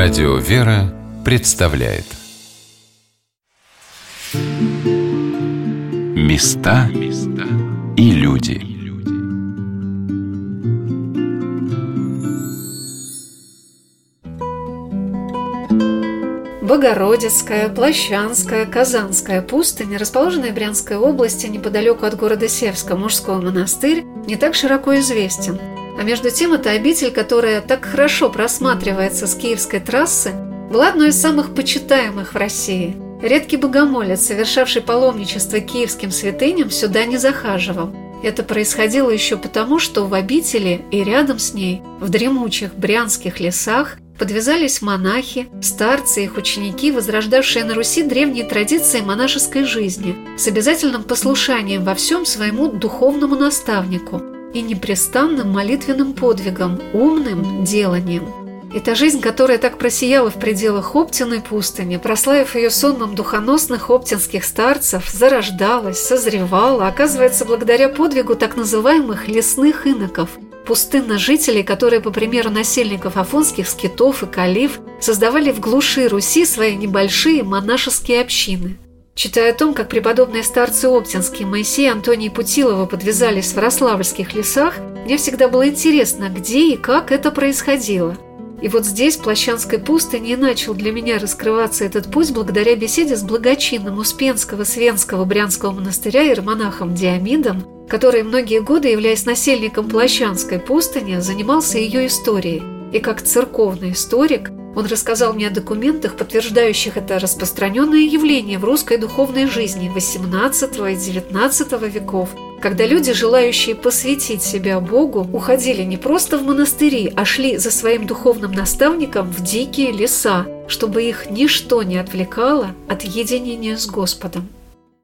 Радио «Вера» представляет. Места и люди. Богородицкая, Плащанская, Казанская пустыня, расположенная в Брянской области неподалеку от города Севска, мужской монастырь, не так широко известен – а между тем, эта обитель, которая так хорошо просматривается с киевской трассы, была одной из самых почитаемых в России. Редкий богомолец, совершавший паломничество киевским святыням, сюда не захаживал. Это происходило еще потому, что в обители и рядом с ней, в дремучих брянских лесах, подвязались монахи, старцы и их ученики, возрождавшие на Руси древние традиции монашеской жизни, с обязательным послушанием во всем своему духовному наставнику – и непрестанным молитвенным подвигом, умным деланием. Это жизнь, которая так просияла в пределах Оптиной пустыни, прославив ее сонмом духоносных оптинских старцев, зарождалась, созревала, оказывается, благодаря подвигу так называемых лесных иноков, пустынножителей, которые, по примеру насельников афонских скитов и калиф, создавали в глуши Руси свои небольшие монашеские общины – Читая о том, как преподобные старцы Оптинские Моисей и Антоний Путилова подвязались в Рославльских лесах, мне всегда было интересно, где и как это происходило. И вот здесь, в Плащанской пустыне, начал для меня раскрываться этот путь благодаря беседе с благочинным Успенского Свенского Брянского монастыря и романахом Диамидом, который многие годы, являясь насельником Плащанской пустыни, занимался ее историей. И как церковный историк он рассказал мне о документах, подтверждающих это распространенное явление в русской духовной жизни XVIII и XIX веков, когда люди, желающие посвятить себя Богу, уходили не просто в монастыри, а шли за своим духовным наставником в дикие леса, чтобы их ничто не отвлекало от единения с Господом.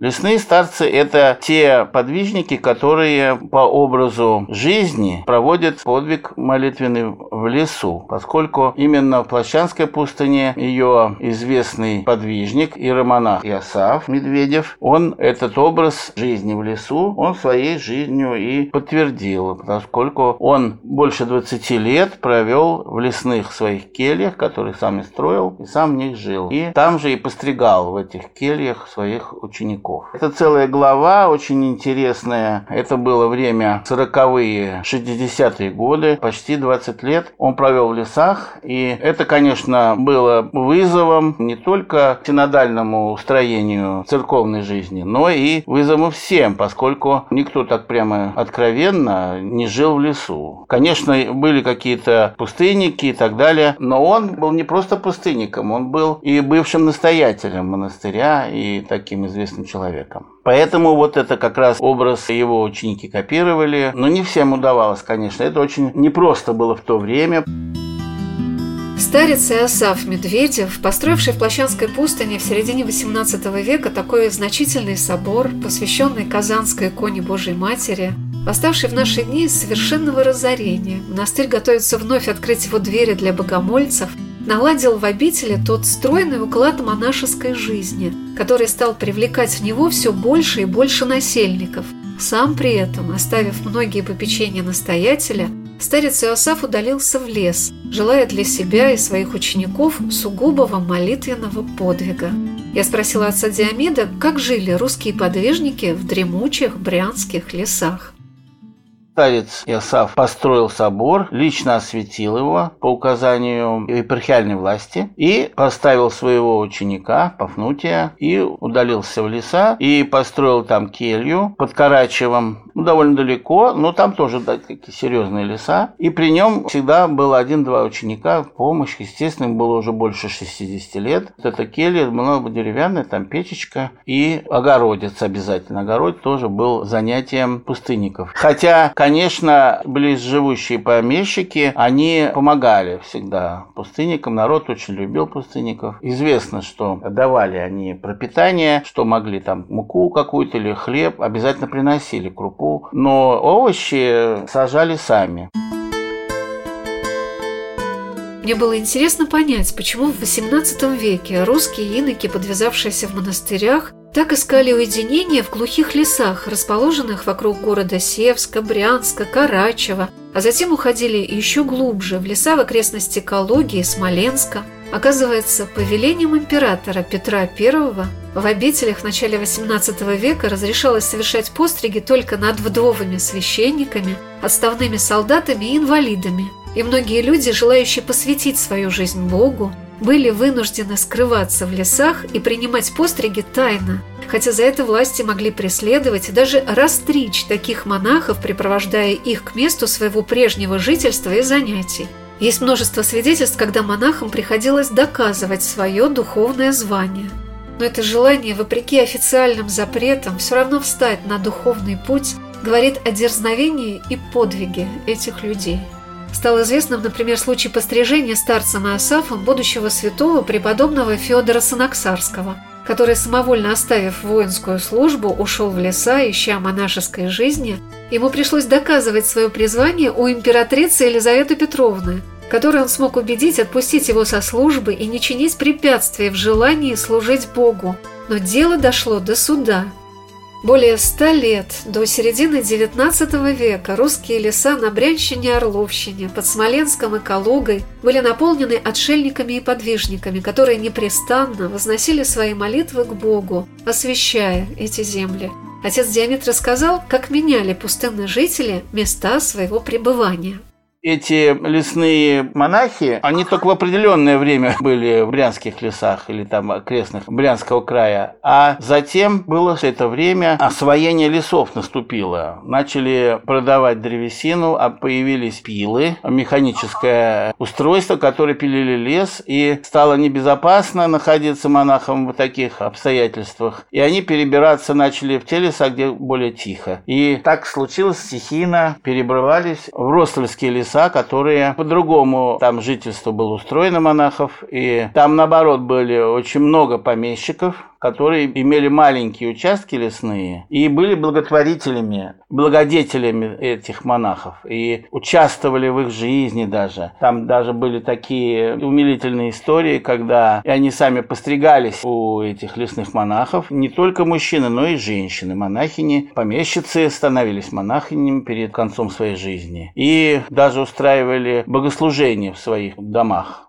Лесные старцы – это те подвижники, которые по образу жизни проводят подвиг молитвенный в лесу, поскольку именно в Плащанской пустыне ее известный подвижник, иеромонах Иосаф Медведев, он этот образ жизни в лесу, он своей жизнью и подтвердил, поскольку он больше 20 лет провел в лесных своих кельях, которые сам и строил, и сам в них жил. И там же и постригал в этих кельях своих учеников. Это целая глава, очень интересная. Это было время 40-е, 60-е годы, почти 20 лет он провел в лесах. И это, конечно, было вызовом не только синодальному строению церковной жизни, но и вызовом всем, поскольку никто так прямо откровенно не жил в лесу. Конечно, были какие-то пустынники и так далее, но он был не просто пустынником, он был и бывшим настоятелем монастыря и таким известным человеком. Поэтому вот это как раз образ его ученики копировали. Но не всем удавалось, конечно. Это очень непросто было в то время. Старец Иосаф Медведев, построивший в Плащанской пустыне в середине XVIII века такой значительный собор, посвященный Казанской иконе Божьей Матери, восставший в наши дни из совершенного разорения, монастырь готовится вновь открыть его двери для богомольцев – наладил в обители тот стройный уклад монашеской жизни, который стал привлекать в него все больше и больше насельников. Сам при этом, оставив многие попечения настоятеля, старец Иосаф удалился в лес, желая для себя и своих учеников сугубого молитвенного подвига. Я спросила отца Диамида, как жили русские подвижники в дремучих брянских лесах старец Иосаф построил собор, лично осветил его по указанию епархиальной власти и поставил своего ученика Пафнутия и удалился в леса и построил там келью под Карачевом, ну, довольно далеко, но там тоже да, такие серьезные леса. И при нем всегда было один-два ученика в помощь. Естественно, им было уже больше 60 лет. Вот эта келья была деревянная, там печечка и огородец обязательно. Огород тоже был занятием пустынников. Хотя, конечно, Конечно, близживущие помещики, они помогали всегда пустынникам. Народ очень любил пустынников. Известно, что давали они пропитание, что могли там муку какую-то или хлеб, обязательно приносили крупу. Но овощи сажали сами. Мне было интересно понять, почему в XVIII веке русские иноки, подвязавшиеся в монастырях, так искали уединение в глухих лесах, расположенных вокруг города Севска, Брянска, Карачева, а затем уходили еще глубже, в леса в окрестности Калуги и Смоленска. Оказывается, по велениям императора Петра I в обителях в начале XVIII века разрешалось совершать постриги только над вдовыми священниками, отставными солдатами и инвалидами. И многие люди, желающие посвятить свою жизнь Богу, были вынуждены скрываться в лесах и принимать постриги тайно, хотя за это власти могли преследовать и даже растричь таких монахов, припровождая их к месту своего прежнего жительства и занятий. Есть множество свидетельств, когда монахам приходилось доказывать свое духовное звание. Но это желание, вопреки официальным запретам, все равно встать на духовный путь, говорит о дерзновении и подвиге этих людей. Стал известным, например, случай пострижения старцем Иосафом будущего святого преподобного Федора Санаксарского, который, самовольно оставив воинскую службу, ушел в леса, ища монашеской жизни. Ему пришлось доказывать свое призвание у императрицы Елизаветы Петровны, которой он смог убедить отпустить его со службы и не чинить препятствий в желании служить Богу. Но дело дошло до суда – более ста лет, до середины XIX века, русские леса на Брянщине и Орловщине, под Смоленском и Калугой были наполнены отшельниками и подвижниками, которые непрестанно возносили свои молитвы к Богу, освящая эти земли. Отец Диамет рассказал, как меняли пустынные жители места своего пребывания эти лесные монахи, они только в определенное время были в брянских лесах или там окрестных Брянского края, а затем было это время освоение лесов наступило. Начали продавать древесину, а появились пилы, механическое устройство, которое пилили лес, и стало небезопасно находиться монахам в таких обстоятельствах. И они перебираться начали в те леса, где более тихо. И так случилось стихийно, перебрывались в Ростовские леса, леса, которые по-другому там жительство было устроено монахов, и там наоборот были очень много помещиков, которые имели маленькие участки лесные и были благотворителями, благодетелями этих монахов и участвовали в их жизни даже. Там даже были такие умилительные истории, когда они сами постригались у этих лесных монахов, не только мужчины, но и женщины. Монахини, помещицы становились монахинями перед концом своей жизни и даже устраивали богослужения в своих домах.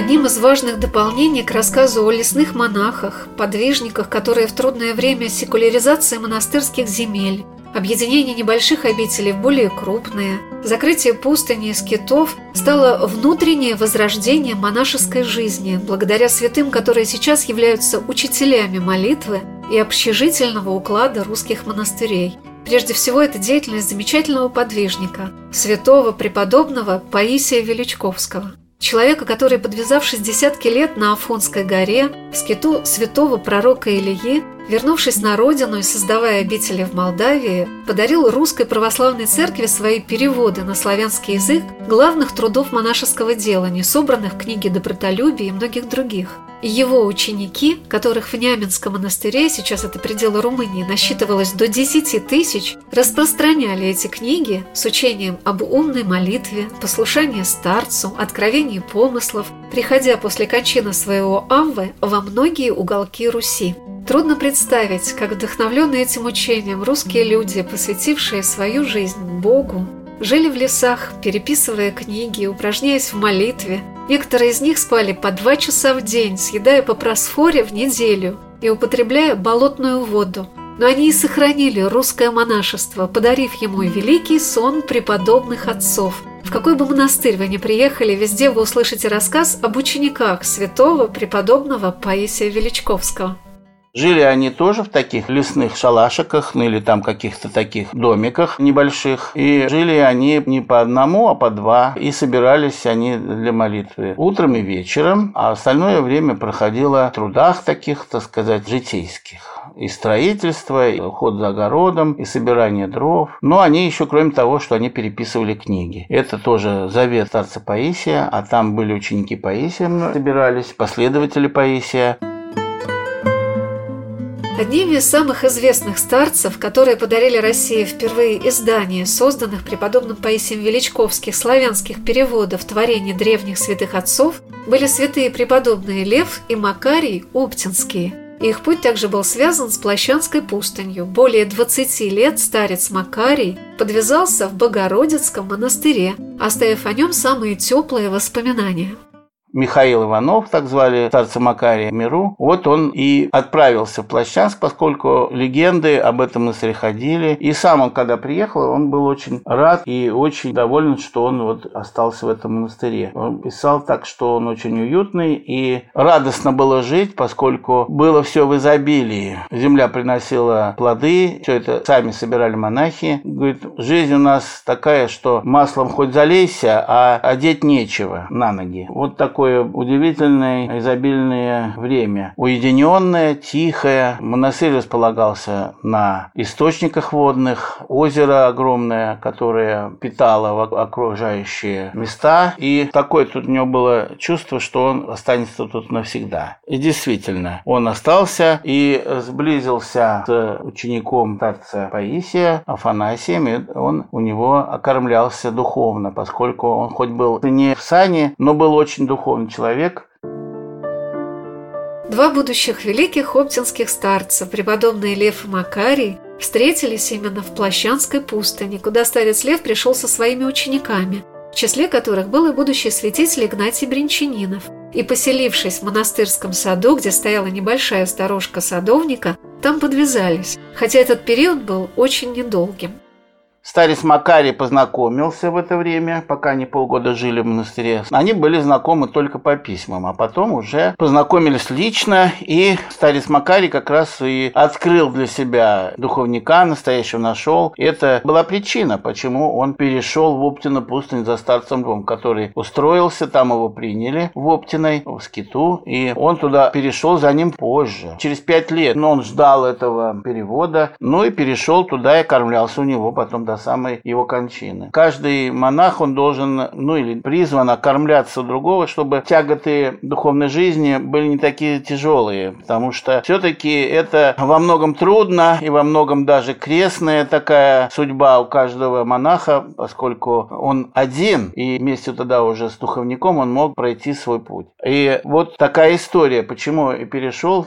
Одним из важных дополнений к рассказу о лесных монахах, подвижниках, которые в трудное время секуляризации монастырских земель, объединение небольших обителей в более крупные, закрытие пустыни и скитов стало внутреннее возрождение монашеской жизни, благодаря святым, которые сейчас являются учителями молитвы и общежительного уклада русских монастырей. Прежде всего, это деятельность замечательного подвижника, святого преподобного Паисия Величковского. Человека, который, подвязавшись десятки лет на Афонской горе, в скиту святого пророка Ильи, вернувшись на родину и создавая обители в Молдавии, подарил русской православной церкви свои переводы на славянский язык главных трудов монашеского дела, не собранных в книге «Добротолюбие» и многих других. Его ученики, которых в Няминском монастыре, сейчас это пределы Румынии, насчитывалось до 10 тысяч, распространяли эти книги с учением об умной молитве, послушании старцу, откровении помыслов, приходя после кончины своего Амвы во многие уголки Руси. Трудно представить, как вдохновленные этим учением русские люди, посвятившие свою жизнь Богу, жили в лесах, переписывая книги, упражняясь в молитве. Некоторые из них спали по два часа в день, съедая по просфоре в неделю и употребляя болотную воду. Но они и сохранили русское монашество, подарив ему великий сон преподобных отцов. В какой бы монастырь вы ни приехали, везде вы услышите рассказ об учениках святого преподобного Паисия Величковского. Жили они тоже в таких лесных шалашиках, ну или там каких-то таких домиках небольших. И жили они не по одному, а по два. И собирались они для молитвы утром и вечером, а остальное время проходило в трудах таких, так сказать, житейских и строительство, и уход за огородом, и собирание дров. Но они еще, кроме того, что они переписывали книги. Это тоже завет старца Паисия, а там были ученики Паисия, собирались, последователи Паисия. Одними из самых известных старцев, которые подарили России впервые издание созданных преподобным Паисием Величковских славянских переводов творений древних святых отцов, были святые преподобные Лев и Макарий Оптинские. Их путь также был связан с Плащанской пустынью. Более 20 лет старец Макарий подвязался в Богородицком монастыре, оставив о нем самые теплые воспоминания. Михаил Иванов, так звали старца Макария Миру, вот он и отправился в Плащанск, поскольку легенды об этом монастыре ходили. И сам он, когда приехал, он был очень рад и очень доволен, что он вот остался в этом монастыре. Он писал так, что он очень уютный и радостно было жить, поскольку было все в изобилии. Земля приносила плоды, все это сами собирали монахи. Говорит, жизнь у нас такая, что маслом хоть залейся, а одеть нечего на ноги. Вот такой такое удивительное, изобильное время. Уединенное, тихое. Монастырь располагался на источниках водных, озеро огромное, которое питало окружающие места. И такое тут у него было чувство, что он останется тут навсегда. И действительно, он остался и сблизился с учеником старца Паисия, Афанасием, и он у него окормлялся духовно, поскольку он хоть был не в сане, но был очень духовный духовный человек. Два будущих великих оптинских старца, преподобные Лев и Макарий, встретились именно в Плащанской пустыне, куда старец Лев пришел со своими учениками, в числе которых был и будущий святитель Игнатий Бринчанинов. И, поселившись в монастырском саду, где стояла небольшая сторожка садовника, там подвязались, хотя этот период был очень недолгим. Старец Макарий познакомился в это время, пока они полгода жили в монастыре. Они были знакомы только по письмам, а потом уже познакомились лично, и старец Макарий как раз и открыл для себя духовника, настоящего нашел. Это была причина, почему он перешел в Оптину пустынь за старцем Львом, который устроился, там его приняли в Оптиной, в Скиту, и он туда перешел за ним позже, через пять лет. Но он ждал этого перевода, ну и перешел туда и кормлялся у него потом до самой его кончины. Каждый монах, он должен, ну или призван окормляться другого, чтобы тяготы духовной жизни были не такие тяжелые, потому что все-таки это во многом трудно и во многом даже крестная такая судьба у каждого монаха, поскольку он один, и вместе тогда уже с духовником он мог пройти свой путь. И вот такая история, почему и перешел.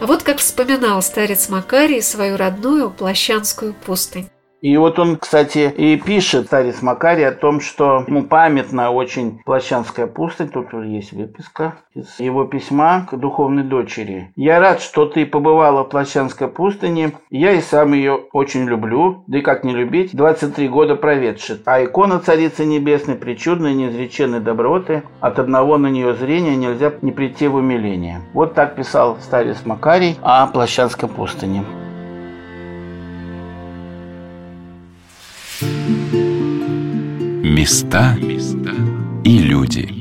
Вот как вспоминал старец Макарий свою родную Плащанскую пустынь. И вот он, кстати, и пишет, старец Макарий, о том, что ему памятна очень Плащанская пустынь. Тут есть выписка из его письма к духовной дочери. «Я рад, что ты побывала в Плащанской пустыне. Я и сам ее очень люблю. Да и как не любить, 23 года проведши. А икона Царицы Небесной причудной, неизреченной доброты. От одного на нее зрения нельзя не прийти в умиление». Вот так писал старец Макарий о Плащанской пустыне. Места и люди.